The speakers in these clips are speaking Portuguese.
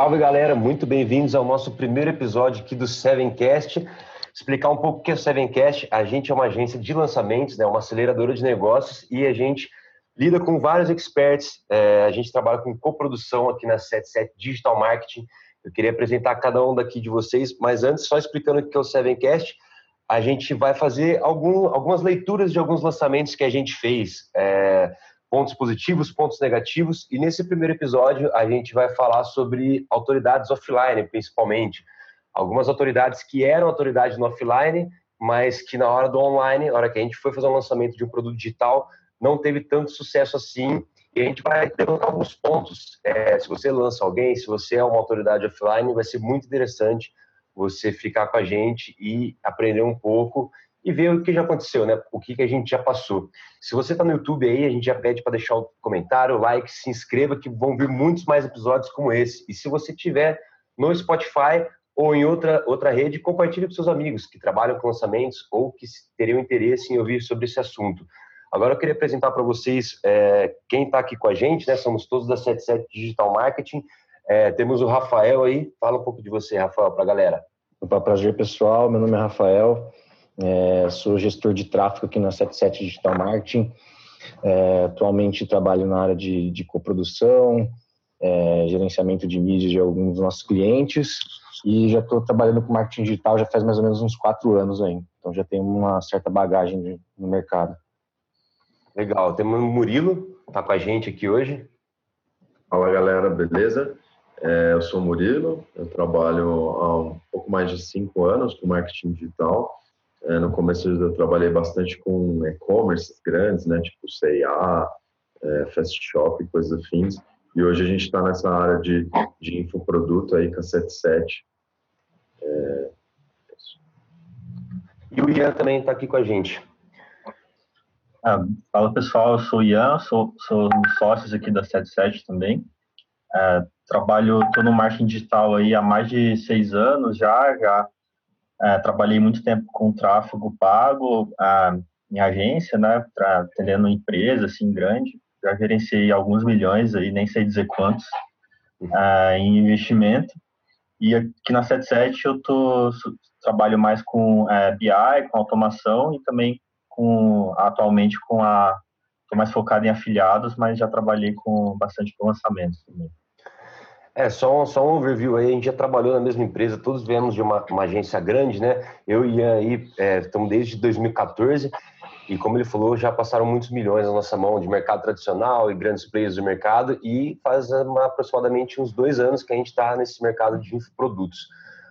Salve galera, muito bem-vindos ao nosso primeiro episódio aqui do Sevencast. Explicar um pouco o que é o Sevencast. A gente é uma agência de lançamentos, né, uma aceleradora de negócios e a gente lida com vários experts. É, a gente trabalha com coprodução aqui na 77 Digital Marketing. Eu queria apresentar cada um daqui de vocês, mas antes, só explicando o que é o Sevencast, a gente vai fazer algum, algumas leituras de alguns lançamentos que a gente fez. É, pontos positivos, pontos negativos, e nesse primeiro episódio a gente vai falar sobre autoridades offline, principalmente. Algumas autoridades que eram autoridades no offline, mas que na hora do online, na hora que a gente foi fazer o um lançamento de um produto digital, não teve tanto sucesso assim. E a gente vai levantar alguns pontos. É, se você lança alguém, se você é uma autoridade offline, vai ser muito interessante você ficar com a gente e aprender um pouco e ver o que já aconteceu, né? O que, que a gente já passou. Se você está no YouTube aí, a gente já pede para deixar o comentário, o like, se inscreva, que vão vir muitos mais episódios como esse. E se você tiver no Spotify ou em outra, outra rede, compartilhe com seus amigos que trabalham com lançamentos ou que teriam interesse em ouvir sobre esse assunto. Agora eu queria apresentar para vocês é, quem está aqui com a gente, né? Somos todos da 77 Digital Marketing. É, temos o Rafael aí. Fala um pouco de você, Rafael, para a galera. Opa, prazer pessoal. Meu nome é Rafael. É, sou gestor de tráfego aqui na 77 Digital Marketing. É, atualmente trabalho na área de, de coprodução, é, gerenciamento de mídia de alguns dos nossos clientes e já estou trabalhando com marketing digital já faz mais ou menos uns quatro anos aí. Então já tenho uma certa bagagem de, no mercado. Legal. Temos o Murilo, tá com a gente aqui hoje. Fala galera, beleza? É, eu sou o Murilo, eu trabalho há um pouco mais de cinco anos com marketing digital no começo eu trabalhei bastante com e-commerce grandes, né, tipo C&A, é, Fast Shop, coisas afins. E hoje a gente está nessa área de, de infoproduto aí com a 77. É... E o Ian também está aqui com a gente. Ah, fala pessoal, eu sou o Ian, sou, sou um dos sócios aqui da 77 também. É, trabalho, estou no marketing digital aí há mais de seis anos já, já é, trabalhei muito tempo com tráfego pago a, em agência, né, pra, atendendo empresa assim grande. Já gerenciei alguns milhões aí, nem sei dizer quantos, é, em investimento. E aqui na 77 eu tô, trabalho mais com é, BI, com automação e também com atualmente com a estou mais focado em afiliados, mas já trabalhei com bastante com lançamentos também. É, só um, só um overview aí, a gente já trabalhou na mesma empresa, todos viemos de uma, uma agência grande, né? Eu e Ian aí é, estamos desde 2014 e como ele falou, já passaram muitos milhões na nossa mão de mercado tradicional e grandes players do mercado e faz uma, aproximadamente uns dois anos que a gente está nesse mercado de infoprodutos.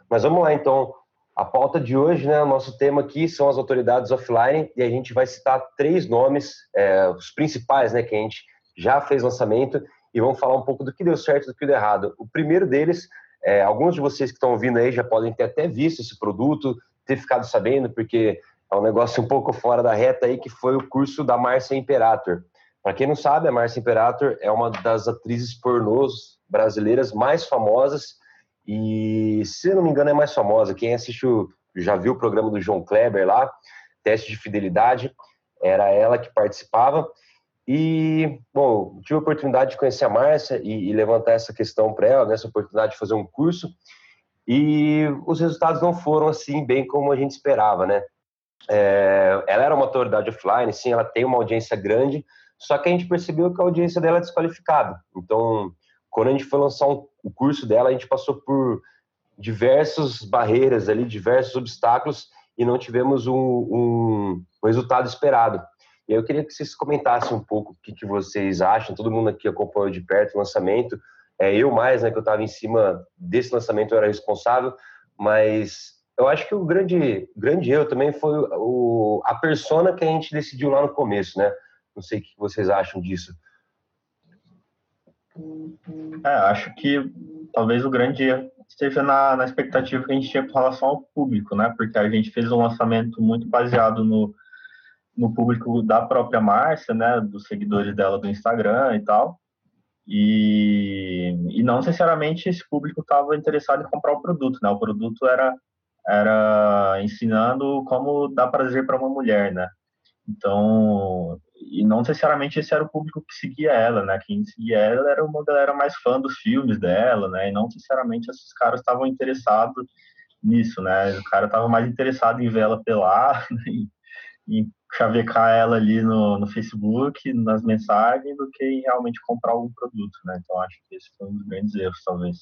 Mas vamos lá então, a pauta de hoje, né, o nosso tema aqui são as autoridades offline e a gente vai citar três nomes, é, os principais, né, que a gente já fez lançamento e vamos falar um pouco do que deu certo e do que deu errado. O primeiro deles, é, alguns de vocês que estão ouvindo aí já podem ter até visto esse produto, ter ficado sabendo, porque é um negócio um pouco fora da reta aí, que foi o curso da Márcia Imperator. Para quem não sabe, a Márcia Imperator é uma das atrizes pornôs brasileiras mais famosas e, se não me engano, é mais famosa. Quem assistiu, já viu o programa do João Kleber lá, Teste de Fidelidade, era ela que participava. E, bom, tive a oportunidade de conhecer a Márcia e, e levantar essa questão para ela, nessa oportunidade de fazer um curso. E os resultados não foram assim bem como a gente esperava, né? É, ela era uma autoridade offline, sim, ela tem uma audiência grande, só que a gente percebeu que a audiência dela é desqualificada. Então, quando a gente foi lançar um, o curso dela, a gente passou por diversas barreiras ali, diversos obstáculos e não tivemos um, um resultado esperado. E eu queria que vocês comentassem um pouco o que, que vocês acham. Todo mundo aqui acompanhou de perto o lançamento. É, eu mais, né, que eu estava em cima desse lançamento, eu era responsável, mas eu acho que o grande, grande erro também foi o, a persona que a gente decidiu lá no começo, né? Não sei o que vocês acham disso. É, acho que talvez o grande erro esteja na, na expectativa que a gente tinha com relação ao público, né? Porque a gente fez um lançamento muito baseado no, no público da própria Márcia, né, dos seguidores dela do Instagram e tal. E, e não necessariamente esse público estava interessado em comprar o produto, né? O produto era era ensinando como dar prazer para uma mulher, né? Então, e não necessariamente esse era o público que seguia ela, né? Quem seguia ela era uma galera mais fã dos filmes dela, né? E não necessariamente esses caras estavam interessados nisso, né? O cara estava mais interessado em ver ela pelar, né? em chavecar ela ali no, no Facebook, nas mensagens, do que realmente comprar algum produto, né? Então acho que esse foi um dos grandes erros, talvez.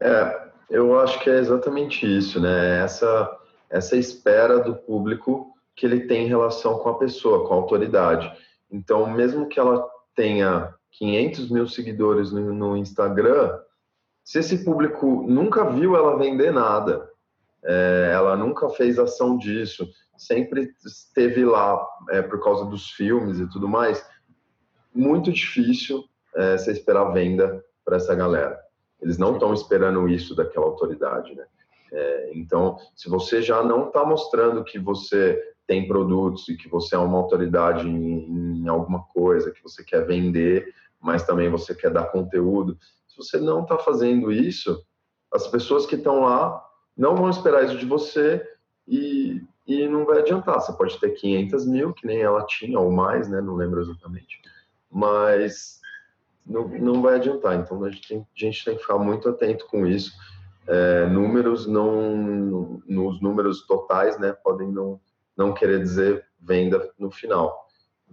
É, eu acho que é exatamente isso, né? Essa, essa espera do público que ele tem em relação com a pessoa, com a autoridade. Então, mesmo que ela tenha 500 mil seguidores no, no Instagram, se esse público nunca viu ela vender nada, é, ela nunca fez ação disso, sempre esteve lá é, por causa dos filmes e tudo mais, muito difícil é, você esperar venda para essa galera. Eles não estão esperando isso daquela autoridade, né? É, então, se você já não está mostrando que você tem produtos e que você é uma autoridade em, em, alguma coisa, que você quer vender, mas também você quer dar conteúdo, se você não está fazendo isso, as pessoas que estão lá não vão esperar isso de você e, e não vai adiantar. Você pode ter 500 mil, que nem ela tinha, ou mais, né? Não lembro exatamente. Mas não, não vai adiantar. Então a gente, tem, a gente tem que ficar muito atento com isso. É, números não, nos números totais, né? Podem não, não querer dizer venda no final.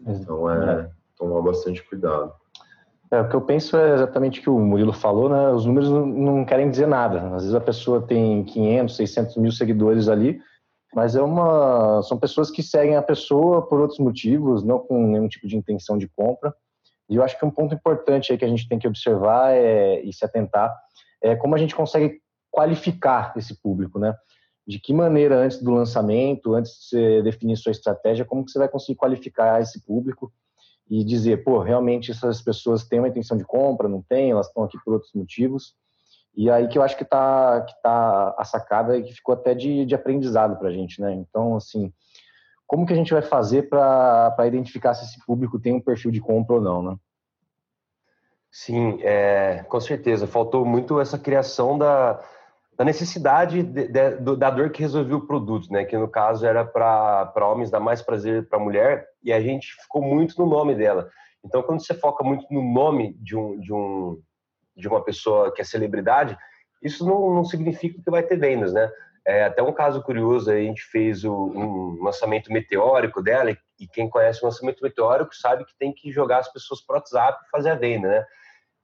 Então é, é. tomar bastante cuidado. É, o que eu penso é exatamente o que o Murilo falou, né? Os números não, não, querem dizer nada. Às vezes a pessoa tem 500, 600 mil seguidores ali, mas é uma, são pessoas que seguem a pessoa por outros motivos, não com nenhum tipo de intenção de compra. E eu acho que um ponto importante aí que a gente tem que observar é, e se atentar é como a gente consegue qualificar esse público, né? De que maneira, antes do lançamento, antes de você definir sua estratégia, como que você vai conseguir qualificar esse público e dizer, pô, realmente essas pessoas têm uma intenção de compra, não têm, elas estão aqui por outros motivos. E aí que eu acho que está que tá a sacada e que ficou até de, de aprendizado para a gente, né? Então, assim, como que a gente vai fazer para identificar se esse público tem um perfil de compra ou não, né? Sim, é, com certeza. Faltou muito essa criação da, da necessidade de, de, da dor que resolveu o produto, né? Que no caso era para homens dar mais prazer para mulher e a gente ficou muito no nome dela. Então, quando você foca muito no nome de um, de um de uma pessoa que é celebridade, isso não, não significa que vai ter vendas, né? É, até um caso curioso, a gente fez o, um lançamento meteórico dela, e quem conhece o lançamento meteórico sabe que tem que jogar as pessoas para o WhatsApp e fazer a venda, né?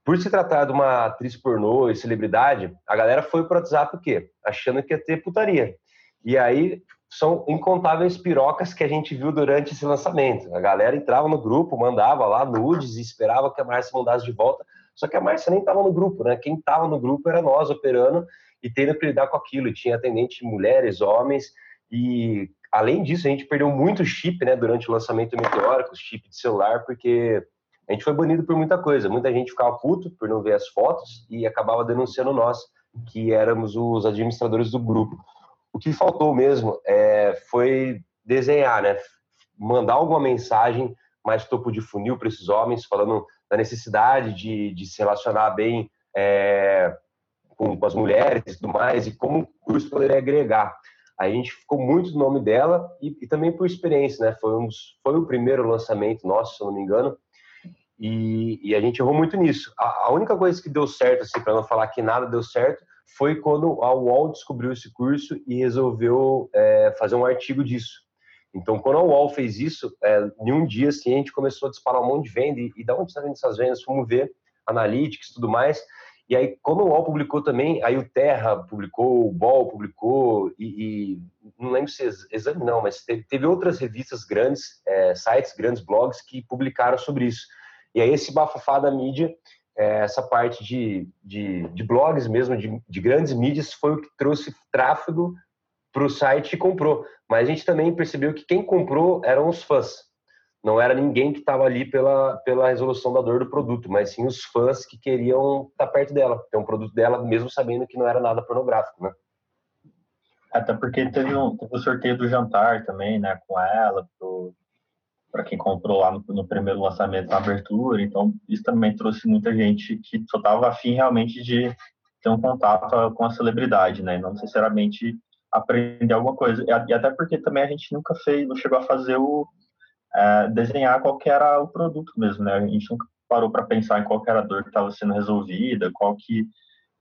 Por se tratar de uma atriz pornô e celebridade, a galera foi para o WhatsApp o quê? Achando que ia ter putaria. E aí são incontáveis pirocas que a gente viu durante esse lançamento. A galera entrava no grupo, mandava lá nudes e esperava que a Márcia mandasse de volta. Só que a Márcia nem estava no grupo, né? Quem estava no grupo era nós operando e tendo que lidar com aquilo. Tinha atendente mulheres, homens. E além disso, a gente perdeu muito chip, né? Durante o lançamento do Meteórico, chip de celular, porque a gente foi banido por muita coisa. Muita gente ficava puto por não ver as fotos e acabava denunciando nós, que éramos os administradores do grupo. O que faltou mesmo é, foi desenhar, né? Mandar alguma mensagem mais topo de funil para esses homens, falando da necessidade de, de se relacionar bem é, com, com, as mulheres e tudo mais, e como o curso poderia agregar. A gente ficou muito no nome dela e, e também por experiência, né? Foi, um, foi o primeiro lançamento nosso, se eu não me engano, e, e, a gente errou muito nisso. A, a única coisa que deu certo, assim, para não falar que nada deu certo, foi quando a UOL descobriu esse curso e resolveu é, fazer um artigo disso. Então, quando a UOL fez isso, é, em um dia, assim, a gente começou a disparar um monte de venda. E, e da onde está essas vendas? Fomos ver, analytics tudo mais. E aí, quando o UOL publicou também, aí o Terra publicou, o BOL publicou, e, e não lembro se exame não, mas teve, teve outras revistas grandes, é, sites, grandes blogs que publicaram sobre isso. E aí esse bafafá da mídia, é, essa parte de, de, de blogs mesmo, de, de, grandes mídias, foi o que trouxe tráfego para o site e comprou. Mas a gente também percebeu que quem comprou eram os fãs. Não era ninguém que estava ali pela, pela resolução da dor do produto, mas sim os fãs que queriam estar tá perto dela, ter um produto dela, mesmo sabendo que não era nada pornográfico, né? Até porque teve um, teve um sorteio do jantar também, né, com ela, para quem comprou lá no, no, primeiro lançamento na abertura. Então, isso também trouxe muita gente que só estava afim realmente de ter um contato com a celebridade, né? Não necessariamente aprender alguma coisa. E até porque também a gente nunca fez, não chegou a fazer o, é, desenhar qual que era o produto mesmo, né? A gente nunca parou para pensar em qual era a dor que estava sendo resolvida, qual que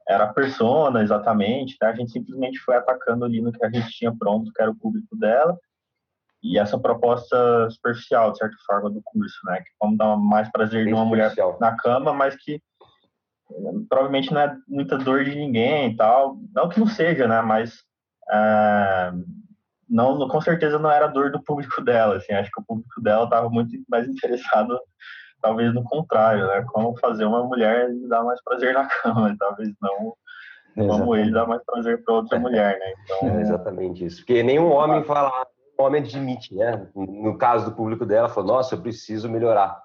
era a persona exatamente, né? A gente simplesmente foi atacando ali no que a gente tinha pronto, que era o público dela, e essa proposta superficial, de certa forma, do curso, né? Que vamos dar mais prazer Bem de uma mulher na cama, mas que provavelmente não é muita dor de ninguém e tal. Não que não seja, né? Mas é, não, com certeza não era dor do público dela. Assim, acho que o público dela estava muito mais interessado, talvez no contrário, né? Como fazer uma mulher dar mais prazer na cama, talvez não como ele dar mais prazer para outra mulher, né? Então, é exatamente isso. Porque nenhum homem fala, um homem admite, né? No caso do público dela, falou: Nossa, eu preciso melhorar.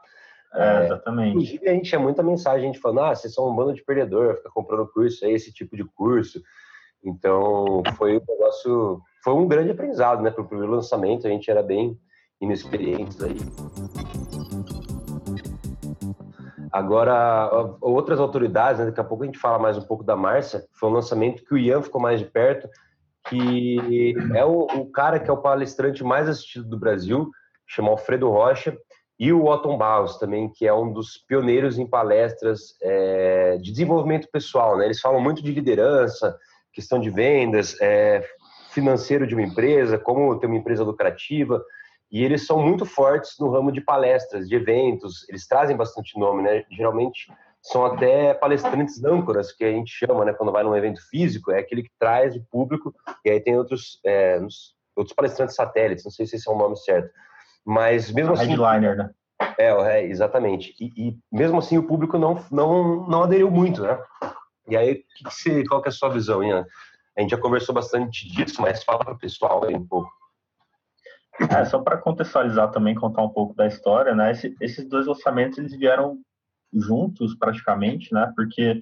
É, exatamente. Inclusive, a gente tinha muita mensagem, a gente falando, ah, vocês são um bando de perdedor, fica comprando curso, é esse tipo de curso. Então, foi um negócio, foi um grande aprendizado, né? Para o primeiro lançamento, a gente era bem inexperientes aí. Agora, outras autoridades, né, daqui a pouco a gente fala mais um pouco da Márcia, foi um lançamento que o Ian ficou mais de perto, que é o, o cara que é o palestrante mais assistido do Brasil, chama Alfredo Rocha, e o Otton Barros também, que é um dos pioneiros em palestras é, de desenvolvimento pessoal. Né? Eles falam muito de liderança, questão de vendas, é, financeiro de uma empresa, como ter uma empresa lucrativa. E eles são muito fortes no ramo de palestras, de eventos. Eles trazem bastante nome, né? Geralmente são até palestrantes âncoras, que a gente chama, né? Quando vai num evento físico, é aquele que traz o público. E aí tem outros, é, outros palestrantes satélites. Não sei se esse é o nome certo mas mesmo assim. Headliner, né? É, é exatamente. E, e, mesmo assim o público não, não, não aderiu muito, né? E aí, que que você, qual que é a sua visão, Ian? A gente já conversou bastante disso, mas fala para o pessoal aí um pouco. É, só para contextualizar também, contar um pouco da história, né? Esse, esses dois lançamentos eles vieram juntos praticamente, né? Porque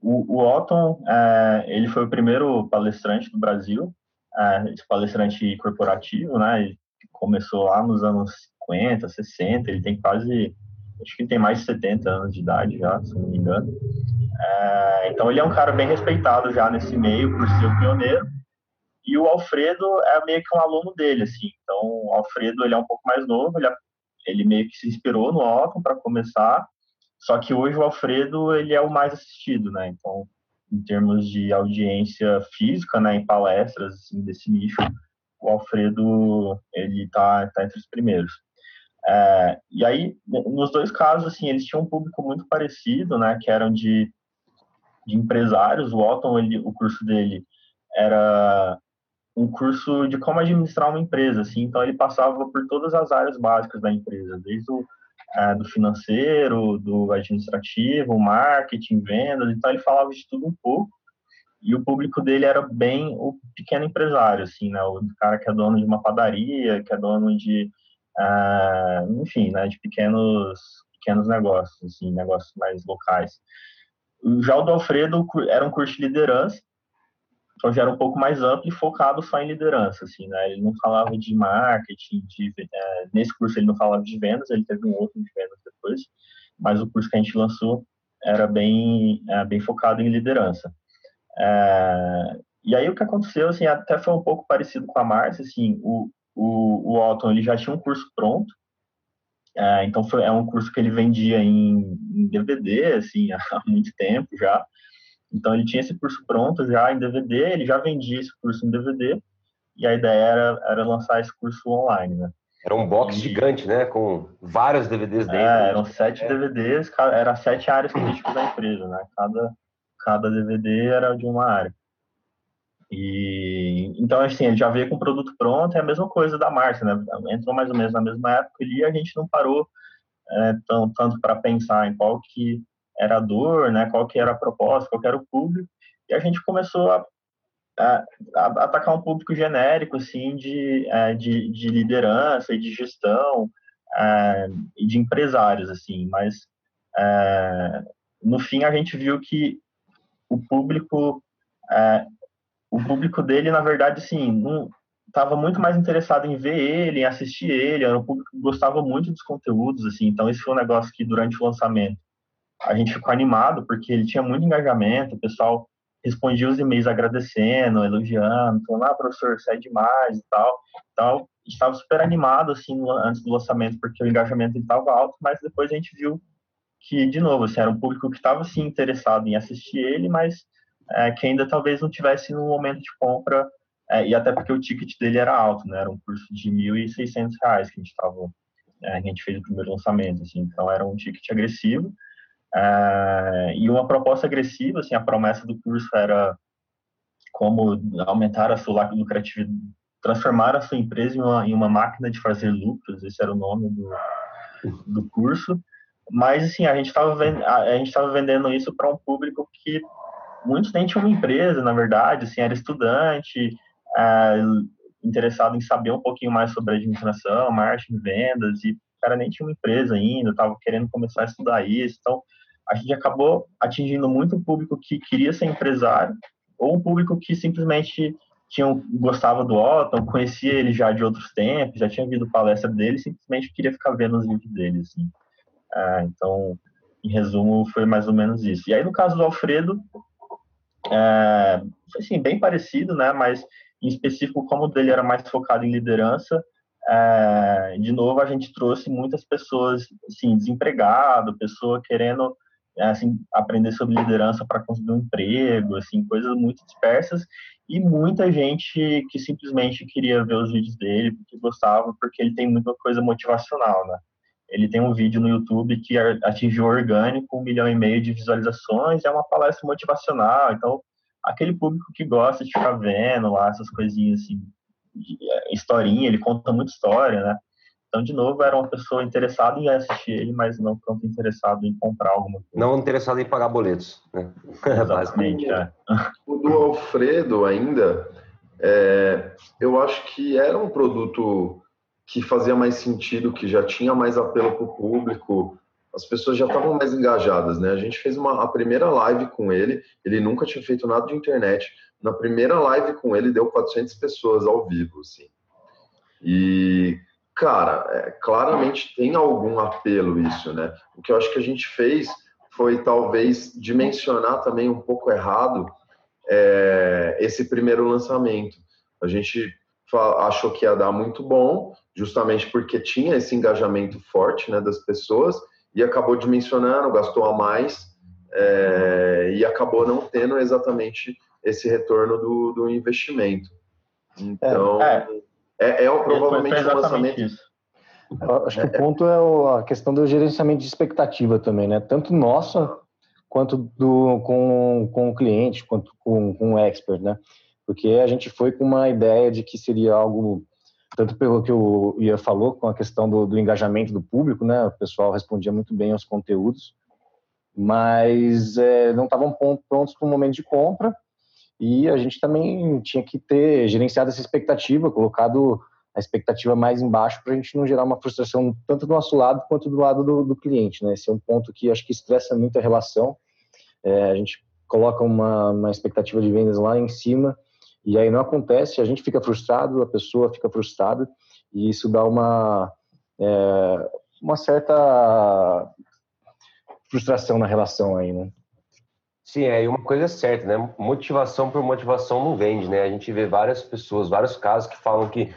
o, o Otton, é, ele foi o primeiro palestrante do Brasil, é, esse palestrante corporativo, né? começou lá nos anos 50, 60, ele tem quase, acho que ele tem mais de 70 anos de idade já, se não me engano. É, então ele é um cara bem respeitado já nesse meio por ser o pioneiro. E o Alfredo é meio que um aluno dele, assim. Então o Alfredo ele é um pouco mais novo, ele, ele meio que se inspirou no Otton para começar. Só que hoje o Alfredo ele é o mais assistido, né? Então em termos de audiência física, né, em palestras assim, desse nicho, o Alfredo ele tá, tá entre os primeiros. É, e aí, nos dois casos, assim, eles tinham um público muito parecido, né, que eram de, de empresários. O Otton, ele, o curso dele era um curso de como administrar uma empresa, assim, então ele passava por todas as áreas básicas da empresa, desde o é, do financeiro, do administrativo, marketing, vendas, então ele falava de tudo um pouco, e o público dele era bem o pequeno empresário, assim, né? O cara que é dono de uma padaria, que é dono de, uh, enfim, né? De pequenos, pequenos negócios, assim, negócios mais locais. Já o do Alfredo era um curso de liderança, então já era um pouco mais amplo e focado só em liderança, assim, né? Ele não falava de marketing, de, é, nesse curso ele não falava de vendas, ele teve um outro de vendas depois, mas o curso que a gente lançou era bem, é, bem focado em liderança. É, e aí o que aconteceu, assim, até foi um pouco parecido com a Márcia, assim, o, o, o Otton, ele já tinha um curso pronto, é, então foi, é um curso que ele vendia em, em, DVD, assim, há muito tempo já, então ele tinha esse curso pronto já em DVD, ele já vendia esse curso em DVD, e a ideia era, era lançar esse curso online, né. Era um box e... gigante, né? Com vários DVDs dentro. É, eram sete é. DVDs, era sete áreas críticas da empresa, né? Cada, cada DVD era de uma área. E então assim, ele já veio com o produto pronto, é a mesma coisa da Márcia, né? Entrou mais ou menos na mesma época e a gente não parou é, tão, tanto para pensar em qual que era a dor, né? Qual que era a proposta, qual que era o público, e a gente começou a, a, a atacar um público genérico, assim, de, é, de, de liderança e de gestão é, e de empresários, assim, mas é, no fim a gente viu que o público é, o público dele na verdade sim não estava muito mais interessado em ver ele em assistir ele era um público que gostava muito dos conteúdos assim então esse foi um negócio que durante o lançamento a gente ficou animado porque ele tinha muito engajamento o pessoal respondia os e-mails agradecendo elogiando falando ah professor sai demais e tal. Então estava super animado assim antes do lançamento porque o engajamento estava alto, mas depois a gente viu que de novo assim, era um público que estava sim interessado em assistir ele, mas é, que ainda talvez não tivesse no momento de compra é, e até porque o ticket dele era alto, né? Era um curso de R$ 1.600 que a gente estava é, a gente fez o primeiro lançamento, assim, então era um ticket agressivo é, e uma proposta agressiva, assim, a promessa do curso era como aumentar a sua lucratividade, transformar a sua empresa em uma, em uma máquina de fazer lucros, esse era o nome do, do curso. Mas, assim, a gente estava a gente estava vendendo isso para um público que muitos nem tinham uma empresa, na verdade, assim, era estudante, é, interessado em saber um pouquinho mais sobre administração, marketing, vendas, e o cara nem tinha uma empresa ainda, estava querendo começar a estudar isso. Então, a gente acabou atingindo muito o público que queria ser empresário, ou um público que simplesmente tinha, gostava do Otton, conhecia ele já de outros tempos, já tinha visto palestra dele, simplesmente queria ficar vendo os vídeos dele, assim. É, então, em resumo, foi mais ou menos isso. E aí, no caso do Alfredo, é, assim, bem parecido, né? Mas, em específico, como o dele era mais focado em liderança, é, de novo, a gente trouxe muitas pessoas, assim, desempregado, pessoa querendo é, assim, aprender sobre liderança para conseguir um emprego, assim, coisas muito dispersas e muita gente que simplesmente queria ver os vídeos dele porque gostava, porque ele tem muita coisa motivacional, né? Ele tem um vídeo no YouTube que atingiu orgânico um milhão e meio de visualizações, é uma palestra motivacional, então aquele público que gosta de ficar vendo lá essas coisinhas assim, é, historinha, ele conta muita história, né? Então, de novo, era uma pessoa interessada em assistir ele, mas não tanto interessado em comprar alguma coisa. Não interessado em pagar boletos, né? Exatamente, é. O do Alfredo ainda, é, eu acho que era um produto que fazia mais sentido, que já tinha mais apelo para o público, as pessoas já estavam mais engajadas, né? A gente fez uma, a primeira live com ele, ele nunca tinha feito nada de internet. Na primeira live com ele, deu 400 pessoas ao vivo, assim. E Cara, é, claramente tem algum apelo isso, né? O que eu acho que a gente fez foi talvez dimensionar também um pouco errado é, esse primeiro lançamento. A gente achou que ia dar muito bom, justamente porque tinha esse engajamento forte né, das pessoas e acabou dimensionando, gastou a mais é, e acabou não tendo exatamente esse retorno do, do investimento. Então. É, é é, é provavelmente um lançamento. Isso. Acho que o ponto é a questão do gerenciamento de expectativa também, né? Tanto nossa quanto do, com, com o cliente, quanto com, com o expert, né? Porque a gente foi com uma ideia de que seria algo, tanto pelo que o Ian falou, com a questão do, do engajamento do público, né? O pessoal respondia muito bem aos conteúdos, mas é, não estavam prontos para o momento de compra e a gente também tinha que ter gerenciado essa expectativa, colocado a expectativa mais embaixo para a gente não gerar uma frustração tanto do nosso lado quanto do lado do, do cliente, né? Esse é um ponto que acho que estressa muito a relação. É, a gente coloca uma, uma expectativa de vendas lá em cima e aí não acontece, a gente fica frustrado, a pessoa fica frustrada e isso dá uma é, uma certa frustração na relação aí, né? Sim, é, e uma coisa é certa, né? Motivação por motivação não vende, né? A gente vê várias pessoas, vários casos que falam que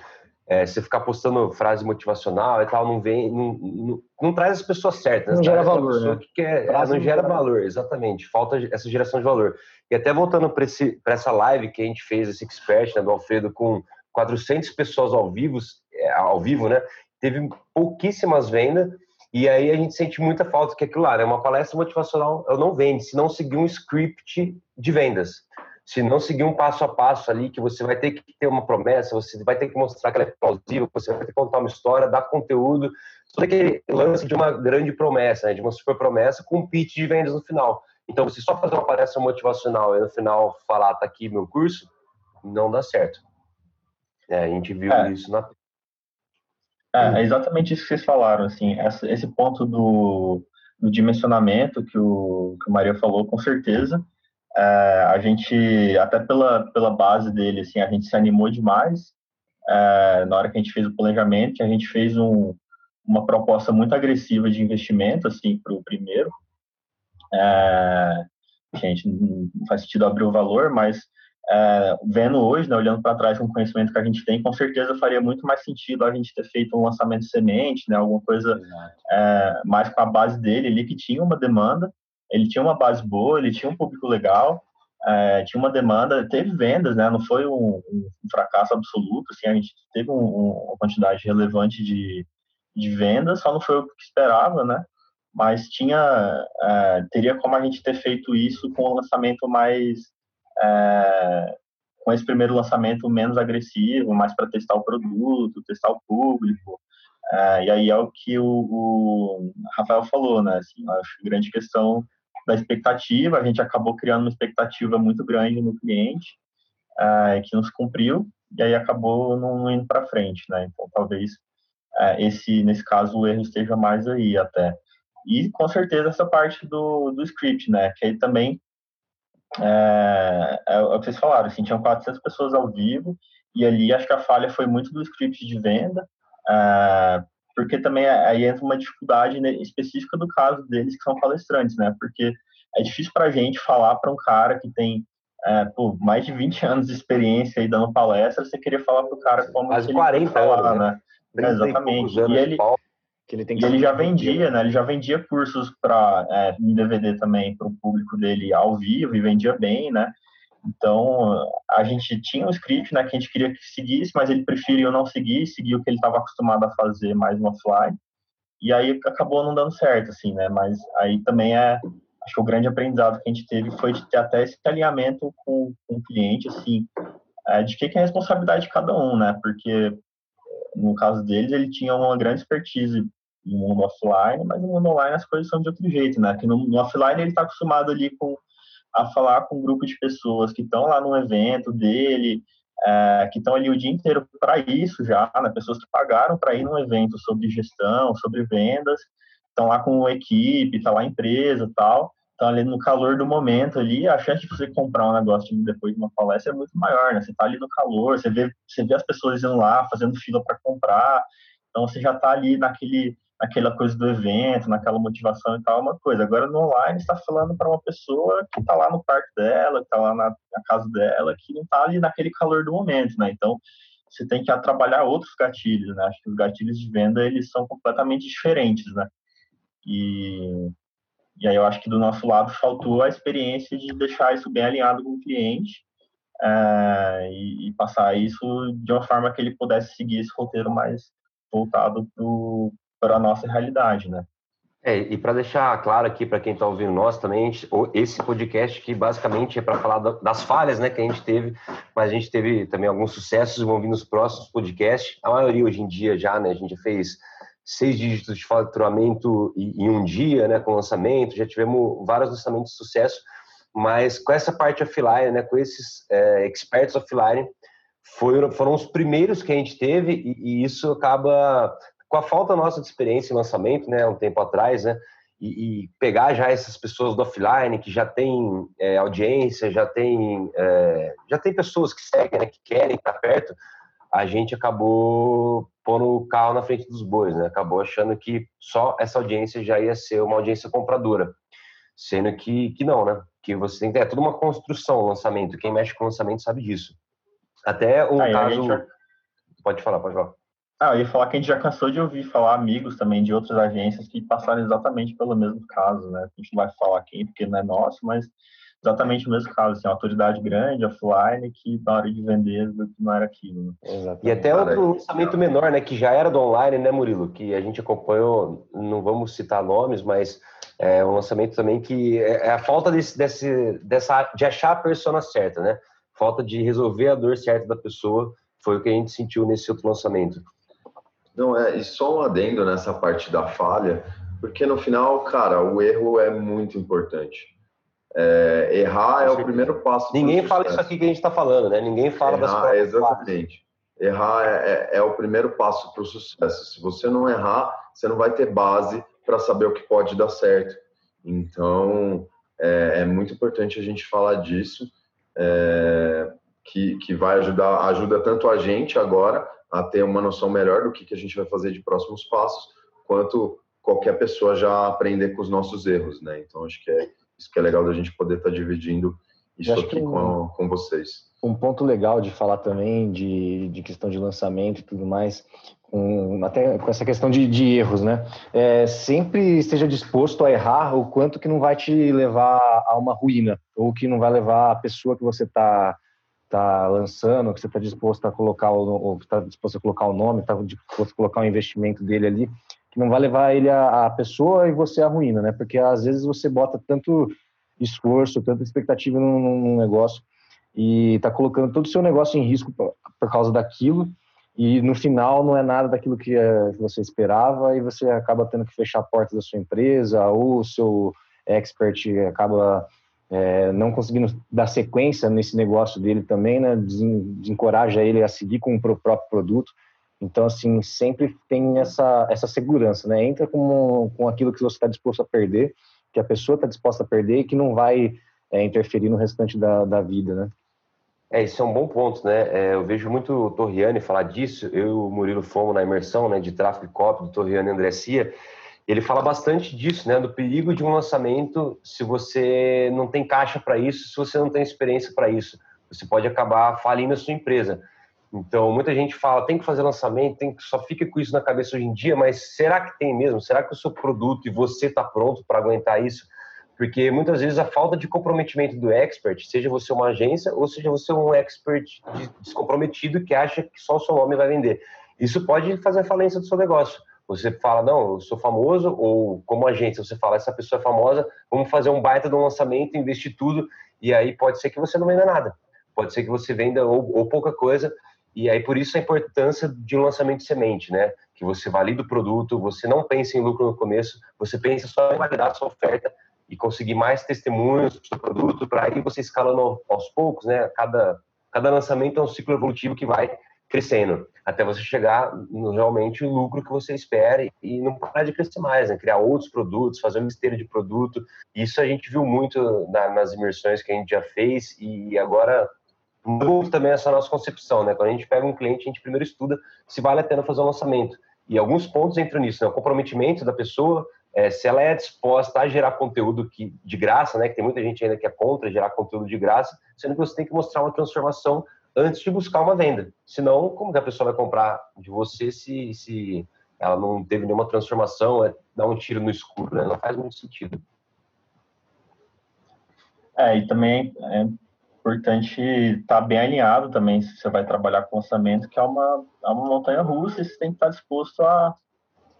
é, você ficar postando frase motivacional e tal, não vem, não, não, não traz as pessoas certas. Não gera valor, né? Que quer, é, não gera valor, exatamente. Falta essa geração de valor. E até voltando para essa live que a gente fez, esse expert né, do Alfredo, com 400 pessoas ao vivo, é, ao vivo, né? Teve pouquíssimas vendas e aí a gente sente muita falta que aquilo lá, é né? uma palestra motivacional, eu não vende, se não seguir um script de vendas. Se não seguir um passo a passo ali, que você vai ter que ter uma promessa, você vai ter que mostrar que ela é plausível, você vai ter que contar uma história, dar conteúdo, todo aquele lance de uma grande promessa, né? de uma super promessa com um pitch de vendas no final. Então, você só fazer uma palestra motivacional e no final falar, tá aqui meu curso, não dá certo. É, a gente viu é. isso na é, é exatamente isso que vocês falaram, assim, esse ponto do, do dimensionamento que o, que o Maria falou, com certeza, é, a gente, até pela, pela base dele, assim, a gente se animou demais. É, na hora que a gente fez o planejamento, a gente fez um, uma proposta muito agressiva de investimento, assim, para o primeiro, é, gente, não faz sentido abrir o valor, mas é, vendo hoje, né, olhando para trás com o conhecimento que a gente tem, com certeza faria muito mais sentido a gente ter feito um lançamento semente, né, alguma coisa é, mais com a base dele ali, que tinha uma demanda, ele tinha uma base boa, ele tinha um público legal, é, tinha uma demanda, teve vendas, né, não foi um, um fracasso absoluto, assim, a gente teve um, uma quantidade relevante de, de vendas, só não foi o que esperava, né, mas tinha, é, teria como a gente ter feito isso com um lançamento mais é, com esse primeiro lançamento menos agressivo, mais para testar o produto, testar o público. E aí é o que o, o Rafael falou, né? Assim, que grande questão da expectativa, a gente acabou criando uma expectativa muito grande no cliente, é, que não se cumpriu, e aí acabou não indo para frente, né? Então, talvez é, esse, nesse caso, o erro esteja mais aí até. E, com certeza, essa parte do, do script, né? Que aí também é, é, o que vocês falaram, assim, tinham 400 pessoas ao vivo, e ali acho que a falha foi muito do script de venda, é, porque também aí entra uma dificuldade né, específica do caso deles, que são palestrantes, né? Porque é difícil para a gente falar para um cara que tem é, pô, mais de 20 anos de experiência aí dando palestra, você queria falar para o cara como Quase 40 falar, anos, né? né? exatamente. E ele, que ele tem que ele já vendia, né? Ele já vendia cursos para é, em DVD também para o público dele ao vivo e vendia bem, né? Então a gente tinha um script, né? Que a gente queria que seguisse, mas ele preferiu não seguir, seguir o que ele estava acostumado a fazer mais no offline. E aí acabou não dando certo, assim, né? Mas aí também é acho que o grande aprendizado que a gente teve foi de ter até esse alinhamento com, com o cliente, assim, é, de que, que é a responsabilidade de cada um, né? Porque no caso deles, ele tinha uma grande expertise no mundo offline, mas no mundo online as coisas são de outro jeito, né? Que no, no offline ele está acostumado ali com a falar com um grupo de pessoas que estão lá no evento dele, é, que estão ali o dia inteiro para isso já, né? Pessoas que pagaram para ir num evento sobre gestão, sobre vendas, estão lá com a equipe, está lá a empresa, tal, estão ali no calor do momento ali, a chance de você comprar um negócio depois de uma palestra é muito maior, né? Você está ali no calor, você vê, você vê as pessoas indo lá fazendo fila para comprar, então você já está ali naquele aquela coisa do evento, naquela motivação e tal, é uma coisa. Agora no online está falando para uma pessoa que está lá no quarto dela, que está lá na, na, casa dela, que não está ali naquele calor do momento, né? Então você tem que trabalhar outros gatilhos, né? Acho que os gatilhos de venda eles são completamente diferentes, né? E e aí eu acho que do nosso lado faltou a experiência de deixar isso bem alinhado com o cliente é, e, e, passar isso de uma forma que ele pudesse seguir esse roteiro mais voltado para a nossa realidade, né? É, e para deixar claro aqui para quem está ouvindo nós também, esse podcast que basicamente é para falar das falhas né, que a gente teve, mas a gente teve também alguns sucessos, vão vir nos próximos podcasts. A maioria hoje em dia já, né? A gente fez seis dígitos de faturamento em um dia, né, com lançamento, já tivemos vários lançamentos de sucesso, mas com essa parte offline, né, com esses é, experts offline, foram, foram os primeiros que a gente teve e, e, isso acaba com a falta nossa de experiência em lançamento, né, um tempo atrás, né, e, e pegar já essas pessoas do offline que já tem é, audiência, já tem é, já tem pessoas que seguem, né, que querem estar perto, a gente acabou pondo o carro na frente dos bois, né? Acabou achando que só essa audiência já ia ser uma audiência compradora, sendo que, que não, né? Que você tem que é toda uma construção, lançamento. Quem mexe com lançamento sabe disso. Até um Aí, caso. Já... Pode falar, pode falar. Ah, eu ia falar que a gente já cansou de ouvir falar amigos também de outras agências que passaram exatamente pelo mesmo caso, né? A gente não vai falar quem, porque não é nosso, mas exatamente o mesmo caso, assim, uma autoridade grande, offline, que na hora de vender não era aquilo. Né? E até outro lançamento menor, né, que já era do online, né, Murilo, que a gente acompanhou, não vamos citar nomes, mas é um lançamento também que é, é a falta desse, desse, dessa, de achar a persona certa, né? Falta de resolver a dor certa da pessoa, foi o que a gente sentiu nesse outro lançamento. Não, é, e só um adendo nessa parte da falha, porque no final, cara, o erro é muito importante é, errar é o primeiro passo. Ninguém fala isso aqui que a gente está falando, né? Ninguém fala errar, das. Exatamente. Errar é, é, é, o primeiro passo para o sucesso. Se você não errar, você não vai ter base para saber o que pode dar certo. Então, é, é muito importante a gente falar disso, é, que, que vai ajudar, ajuda tanto a gente agora a ter uma noção melhor do que, que a gente vai fazer de próximos passos, quanto qualquer pessoa já aprender com os nossos erros, né? Então, acho que é isso que é legal da gente poder estar tá dividindo isso aqui um, com, com vocês. Um ponto legal de falar também de, de questão de lançamento e tudo mais, com, até com essa questão de, de erros, né? É, sempre esteja disposto a errar o quanto que não vai te levar a uma ruína, ou que não vai levar a pessoa que você está tá lançando, que você está disposto a colocar o, está disposto a colocar o nome, está disposto a colocar o investimento dele ali, que não vai levar ele a, a pessoa e você à ruína, né? Porque às vezes você bota tanto esforço, tanta expectativa num, num negócio e está colocando todo o seu negócio em risco por, por causa daquilo e no final não é nada daquilo que, é, que você esperava e você acaba tendo que fechar a porta da sua empresa ou o seu expert acaba é, não conseguindo dar sequência nesse negócio dele também, né, desencoraja ele a seguir com o próprio produto. Então, assim, sempre tem essa, essa segurança, né? Entra com, com aquilo que você está disposto a perder, que a pessoa está disposta a perder e que não vai é, interferir no restante da, da vida, né? É, isso é um bom ponto, né? É, eu vejo muito o Torriani falar disso. Eu e o Murilo fomos na imersão né, de tráfego e copy do Torriani André Cia. Ele fala bastante disso, né? Do perigo de um lançamento se você não tem caixa para isso, se você não tem experiência para isso. Você pode acabar falindo a sua empresa. Então, muita gente fala, tem que fazer lançamento, tem que só fica com isso na cabeça hoje em dia, mas será que tem mesmo? Será que o seu produto e você está pronto para aguentar isso? Porque muitas vezes a falta de comprometimento do expert, seja você uma agência ou seja você um expert descomprometido que acha que só o seu nome vai vender. Isso pode fazer a falência do seu negócio. Você fala, não, eu sou famoso, ou como agência, você fala, essa pessoa é famosa, vamos fazer um baita de um lançamento, investir tudo, e aí pode ser que você não venda nada. Pode ser que você venda ou, ou pouca coisa, e aí por isso a importância de um lançamento de semente, né? Que você valida o produto, você não pensa em lucro no começo, você pensa só em validar a sua oferta e conseguir mais testemunhos do seu produto para aí você escalando aos poucos, né? Cada, cada lançamento é um ciclo evolutivo que vai crescendo até você chegar no realmente o lucro que você espera e não parar de crescer mais, né? Criar outros produtos, fazer um esteira de produto. Isso a gente viu muito na, nas imersões que a gente já fez e agora mudou também essa nossa concepção, né? Quando a gente pega um cliente, a gente primeiro estuda se vale a pena fazer um lançamento. E alguns pontos entram nisso, né? O comprometimento da pessoa, é, se ela é disposta a gerar conteúdo que, de graça, né, que tem muita gente ainda que é contra gerar conteúdo de graça, sendo que você tem que mostrar uma transformação antes de buscar uma venda. Senão, como que a pessoa vai comprar de você se, se ela não teve nenhuma transformação, é dar um tiro no escuro, né? Não faz muito sentido. É, e também é importante estar tá bem alinhado também, se você vai trabalhar com lançamento, que é uma, é uma montanha russa e você tem que estar disposto a,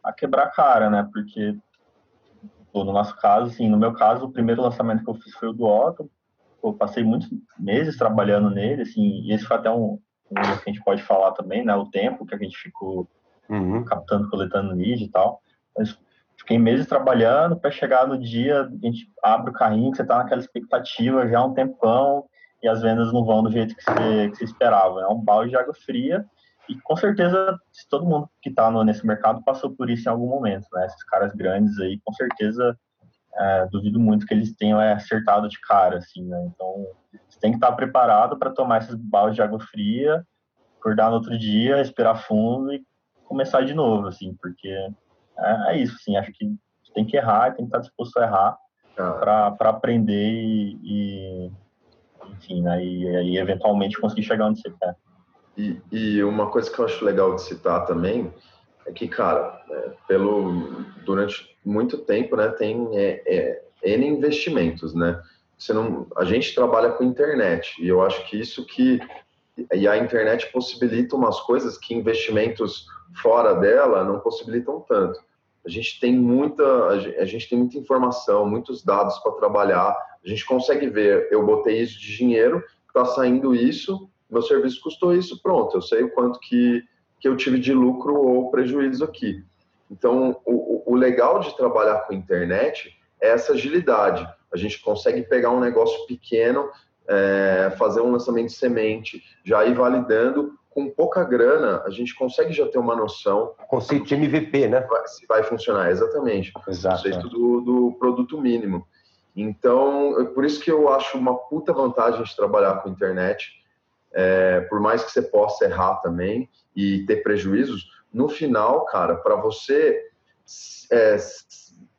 a quebrar a cara, né? Porque no nosso caso, assim, no meu caso, o primeiro lançamento que eu fiz foi o do Otto. Eu passei muitos meses trabalhando nele, assim, e esse foi até um, um que a gente pode falar também, né? O tempo que a gente ficou uhum. captando, coletando lead e tal. Mas fiquei meses trabalhando para chegar no dia, a gente abre o carrinho, que você tá naquela expectativa já há um tempão, e as vendas não vão do jeito que você, que você esperava. É um balde de água fria e com certeza, todo mundo que está nesse mercado passou por isso em algum momento, né? Esses caras grandes aí, com certeza, é, duvido muito que eles tenham é, acertado de cara, assim, né? Então, você tem que estar preparado para tomar esses baldes de água fria, acordar no outro dia, respirar fundo e começar de novo, assim, porque é, é isso, assim, acho que tem que errar, tem que estar disposto a errar ah. para aprender e, e, enfim, né? E, e eventualmente conseguir chegar onde você quer. E, e, uma coisa que eu acho legal de citar também é que, cara, é, pelo durante muito tempo, né, tem é, é, N investimentos, né? Você não, a gente trabalha com internet e eu acho que isso que e a internet possibilita umas coisas que investimentos fora dela não possibilitam tanto. A gente tem muita, a gente tem muita informação, muitos dados para trabalhar. A gente consegue ver, eu botei isso de dinheiro, está saindo isso, meu serviço custou isso, pronto, eu sei o quanto que, que eu tive de lucro ou prejuízo aqui. Então, o, o legal de trabalhar com internet é essa agilidade. A gente consegue pegar um negócio pequeno, é, fazer um lançamento de semente, já ir validando, com pouca grana, a gente consegue já ter uma noção. Conceito de MVP, né? Se vai funcionar, exatamente. Exato. Conceito do, do produto mínimo. Então, é por isso que eu acho uma puta vantagem de trabalhar com internet é, por mais que você possa errar também e ter prejuízos, no final, cara, para você é,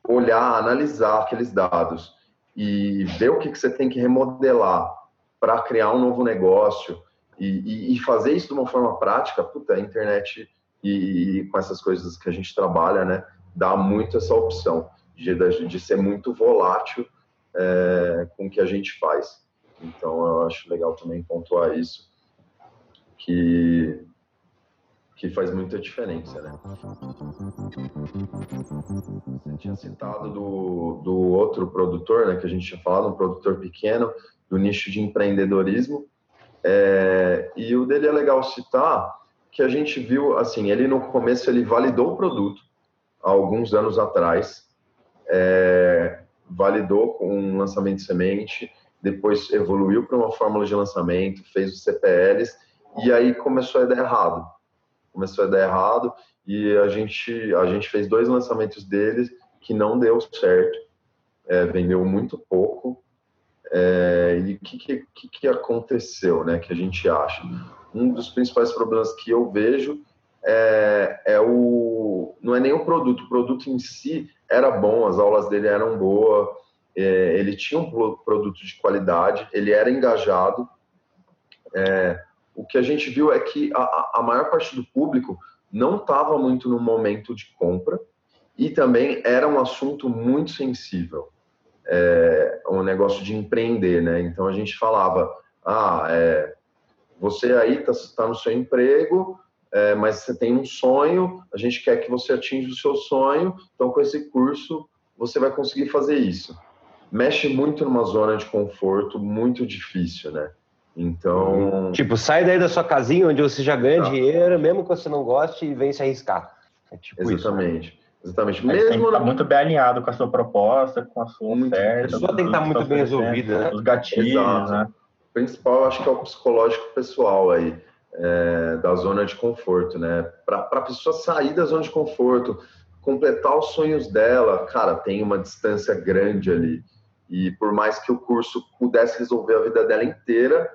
olhar, analisar aqueles dados e ver o que, que você tem que remodelar para criar um novo negócio e, e, e, fazer isso de uma forma prática, puta, a internet e, e, com essas coisas que a gente trabalha, né, dá muito essa opção de, de ser muito volátil é, com o que a gente faz. Então, eu acho legal também pontuar isso, que, que faz muita diferença, né? Você tinha citado do, do outro produtor, né, que a gente tinha falado, um produtor pequeno, do nicho de empreendedorismo, é, e o dele é legal citar que a gente viu, assim, ele no começo ele validou o produto, há alguns anos atrás, é, validou com um lançamento de semente, depois evoluiu para uma fórmula de lançamento, fez os CPLs e aí começou a dar errado. Começou a dar errado e a gente a gente fez dois lançamentos deles que não deu certo, é, vendeu muito pouco. É, e o que, que, que aconteceu, né? Que a gente acha um dos principais problemas que eu vejo é, é o não é nem o produto, o produto em si era bom, as aulas dele eram boas, é, ele tinha um produto de qualidade, ele era engajado. É, o que a gente viu é que a, a maior parte do público não estava muito no momento de compra e também era um assunto muito sensível, é, um negócio de empreender, né? Então a gente falava, ah, é, você aí está tá no seu emprego, é, mas você tem um sonho, a gente quer que você atinja o seu sonho, então com esse curso você vai conseguir fazer isso. Mexe muito numa zona de conforto muito difícil, né? Então. Tipo, sai daí da sua casinha onde você já ganha tá. dinheiro, mesmo que você não goste, e vem se arriscar. É tipo Exatamente. Isso. Exatamente. Mesmo tem que estar muito bem alinhado com a sua proposta, com a sua muito, oferta. A pessoa tem que estar muito bem resolvida, né? Os gatilhos, Exato. né? O principal, acho que é o psicológico pessoal aí é, da zona de conforto, né? Para a pessoa sair da zona de conforto, completar os sonhos dela, cara, tem uma distância grande ali. E por mais que o curso pudesse resolver a vida dela inteira,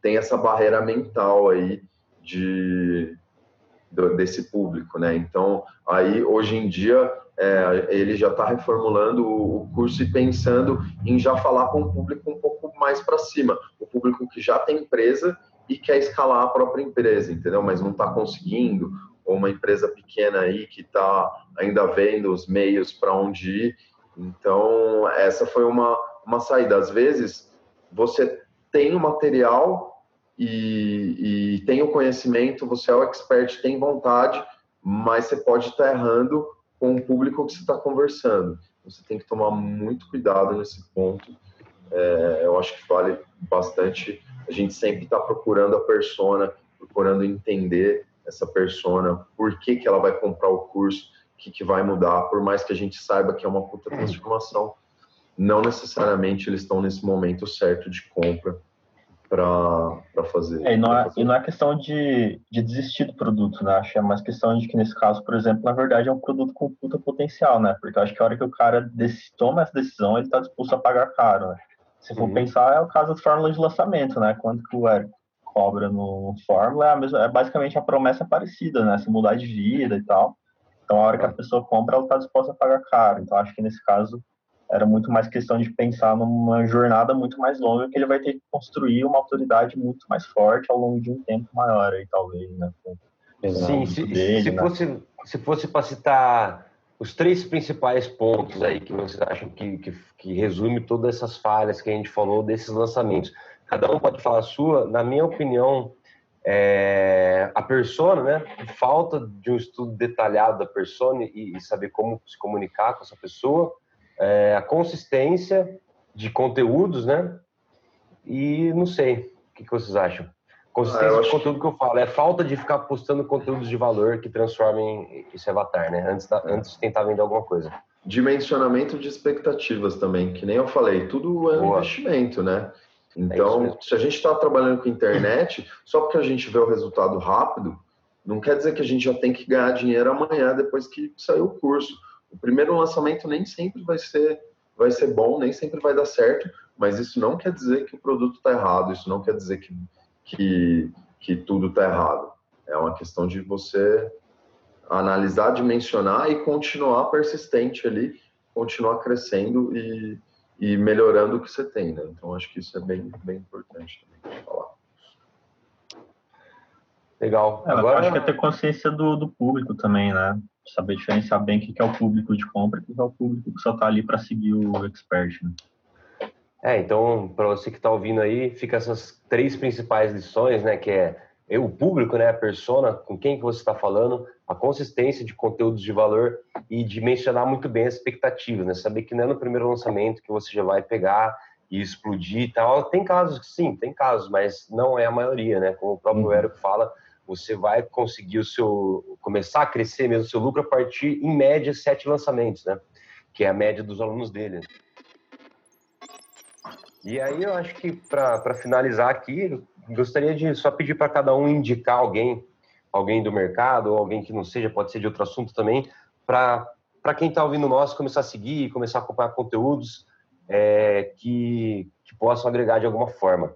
tem essa barreira mental aí de desse público, né? Então, aí hoje em dia é, ele já está reformulando o, curso e pensando em já falar com um público um pouco mais para cima, o público que já tem empresa e quer escalar a própria empresa, entendeu? Mas não está conseguindo, ou uma empresa pequena aí que está ainda vendo os meios para onde ir. Então, essa foi uma, uma saída. Às vezes, você tem o material e, e tem o conhecimento, você é o expert, tem vontade, mas você pode estar errando com o público que você está conversando. Você tem que tomar muito cuidado nesse ponto. É, eu acho que vale bastante a gente sempre está procurando a persona, procurando entender essa persona, por que, que ela vai comprar o curso, que, que vai mudar, por mais que a gente saiba que é uma puta transformação, não necessariamente eles estão nesse momento certo de compra para fazer. É, e, não é, fazer. e não é questão de, de desistir do produto, né? Acho que é mais questão de que, nesse caso, por exemplo, na verdade é um produto com puta potencial, né? Porque eu acho que a hora que o cara toma essa decisão, ele está disposto a pagar caro, né? Se for uhum. pensar, é o caso das fórmulas de lançamento, né? Quanto que o Eric cobra no Fórmula é, a mesma, é basicamente a promessa parecida, né? Se mudar de vida e tal. Então, a hora que a pessoa compra, ela está disposta a pagar caro. Então, acho que nesse caso era muito mais questão de pensar numa jornada muito mais longa, que ele vai ter que construir uma autoridade muito mais forte ao longo de um tempo maior, aí, talvez, né? Sim, se, dele, se, né? fosse, se fosse para citar os três principais pontos aí que vocês acham que, que, que, resume todas essas falhas que a gente falou desses lançamentos. Cada um pode falar a sua. Na minha opinião, é, a persona, né? Falta de um estudo detalhado da persona e, e saber como se comunicar com essa pessoa. É, a consistência de conteúdos, né? E não sei, o que, que vocês acham? Consistência ah, de conteúdo que... eu falo, é falta de ficar postando conteúdos de valor que transformem esse avatar, né? Antes, da, antes de tentar vender alguma coisa. Dimensionamento de expectativas também, que nem eu falei, tudo é um investimento, né? É então, é se a gente está trabalhando com internet, só porque a gente vê o resultado rápido, não quer dizer que a gente já tem que ganhar dinheiro amanhã depois que sair o curso. O primeiro lançamento nem sempre vai ser, vai ser bom, nem sempre vai dar certo, mas isso não quer dizer que o produto está errado, isso não quer dizer que que, que tudo está errado. É uma questão de você analisar, dimensionar e continuar persistente ali, continuar crescendo e, e melhorando o que você tem, né? Então acho que isso é bem, bem importante também falar. Legal. É, Agora acho que é ter consciência do, do público também, né? Saber diferenciar bem o que é o público de compra e o que é o público que só está ali para seguir o expert. Né? É, então, para você que está ouvindo aí, fica essas três principais lições, né? Que é o público, né? A persona, com quem que você está falando, a consistência de conteúdos de valor e de mencionar muito bem as expectativas, né? Saber que não é no primeiro lançamento que você já vai pegar e explodir e tal. Tem casos que sim, tem casos, mas não é a maioria, né? Como o próprio uhum. Érico fala, você vai conseguir o seu começar a crescer mesmo o seu lucro a partir, em média, sete lançamentos, né? Que é a média dos alunos dele. E aí eu acho que para finalizar aqui, gostaria de só pedir para cada um indicar alguém, alguém do mercado, ou alguém que não seja, pode ser de outro assunto também, para quem está ouvindo nós começar a seguir, começar a acompanhar conteúdos é, que, que possam agregar de alguma forma.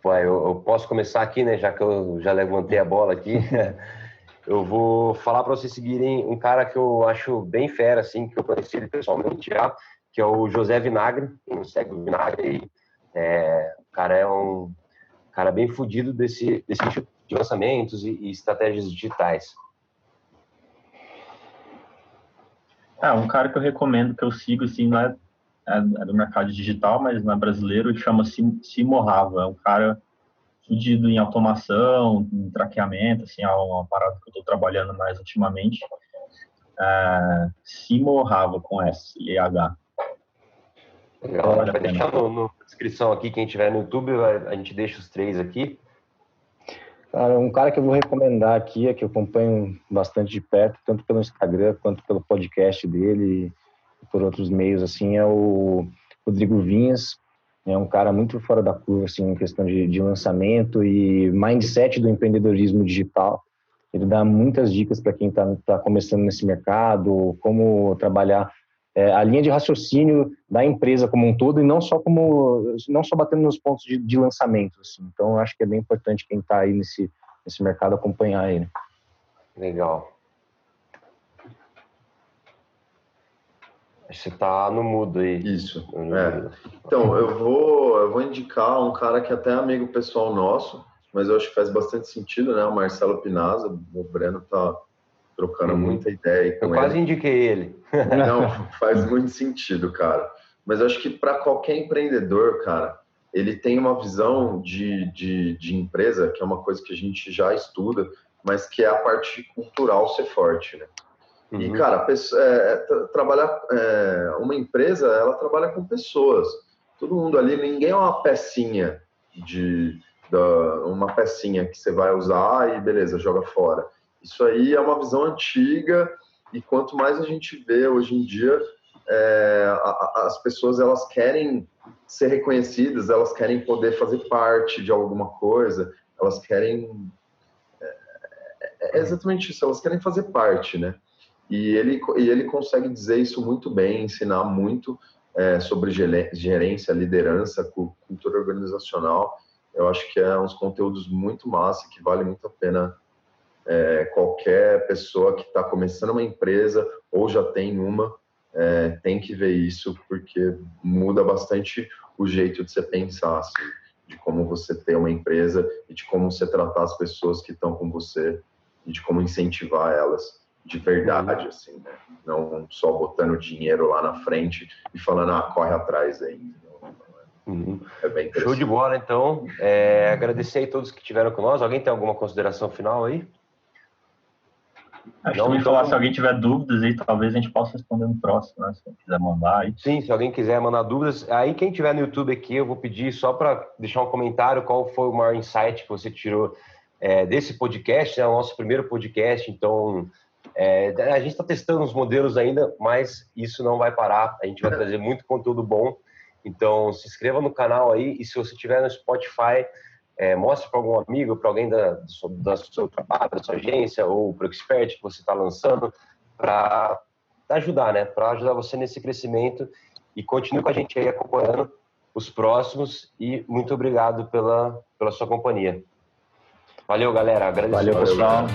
Pô, eu, eu, posso começar aqui, né? Já que eu já levantei a bola aqui. eu vou falar para vocês seguirem um cara que eu acho bem fera, assim, que eu conheci ele pessoalmente já, que é o José Vinagre. Não segue o Vinagre aí, é, o cara é um cara bem fodido desse, desse tipo de lançamentos e, e estratégias digitais. É, um cara que eu recomendo, que eu sigo, assim, não é, é, é do mercado digital, mas não é brasileiro, chama Simo Rava. É um cara fudido em automação, em traqueamento, assim, é uma parada que eu estou trabalhando mais ultimamente. É, Rava, com S e H. Legal, vale vai deixar no, no, descrição aqui, quem tiver no YouTube, a gente deixa os três aqui. Cara, um cara que eu vou recomendar aqui, é que eu acompanho bastante de perto, tanto pelo Instagram quanto pelo podcast dele e por outros meios, assim, é o Rodrigo Vinhas. É um cara muito fora da curva, assim, em questão de, de lançamento e mindset do empreendedorismo digital. Ele dá muitas dicas para quem está tá começando nesse mercado, como trabalhar é, a linha de raciocínio da empresa como um todo e não só como não só batendo nos pontos de, de lançamento. Assim. Então, eu acho que é bem importante quem está aí nesse, nesse mercado acompanhar ele. Legal. Você está no mudo aí. Isso. É. Então, eu vou, eu vou indicar um cara que é até é amigo pessoal nosso, mas eu acho que faz bastante sentido, né? O Marcelo Pinaza. O Breno tá trocando uhum. muita ideia. eu quase indiquei ele. Não, faz muito sentido, cara. Mas acho que para qualquer empreendedor, cara, ele tem uma visão de, de, de, empresa, que é uma coisa que a gente já estuda, mas que é a parte cultural ser forte, né? Uhum. E, cara, pessoa, é, é trabalhar, é, uma empresa, ela trabalha com pessoas. Todo mundo ali, ninguém é uma pecinha de, da, uma pecinha que você vai usar e beleza, joga fora. Isso aí é uma visão antiga e quanto mais a gente vê hoje em dia, é, as pessoas elas querem ser reconhecidas, elas querem poder fazer parte de alguma coisa, elas querem é, é exatamente isso, elas querem fazer parte, né? E ele, e ele consegue dizer isso muito bem, ensinar muito é, sobre gerência, liderança, cultura organizacional. Eu acho que é uns conteúdos muito massa que vale muito a pena é, qualquer pessoa que está começando uma empresa ou já tem uma é, tem que ver isso porque muda bastante o jeito de você pensar, assim, de como você ter uma empresa e de como você tratar as pessoas que estão com você e de como incentivar elas de verdade, uhum. assim, né? Não só botando dinheiro lá na frente e falando, ah, corre atrás aí. Uhum. É bem Show de bola, então. É, agradecer a todos que estiveram com nós. Alguém tem alguma consideração final aí? Acho não, então... se alguém tiver dúvidas aí, talvez a gente possa responder no próximo, né? Se quiser mandar aí. Sim, se alguém quiser mandar dúvidas. Aí quem tiver no YouTube aqui, eu vou pedir só para deixar um comentário qual foi o maior insight que você tirou é, desse podcast, é né? o nosso primeiro podcast, então é, a gente está testando os modelos ainda, mas isso não vai parar. A gente vai trazer muito conteúdo bom. Então se inscreva no canal aí e se você tiver no Spotify é, mostre para algum amigo, para alguém da, do, seu, da seu trabalho, da sua agência ou para o expert que você está lançando, para ajudar, né? Para ajudar você nesse crescimento e continue com a gente aí acompanhando os próximos e muito obrigado pela, pela sua companhia. Valeu, galera. Agradeço. Valeu, pessoal.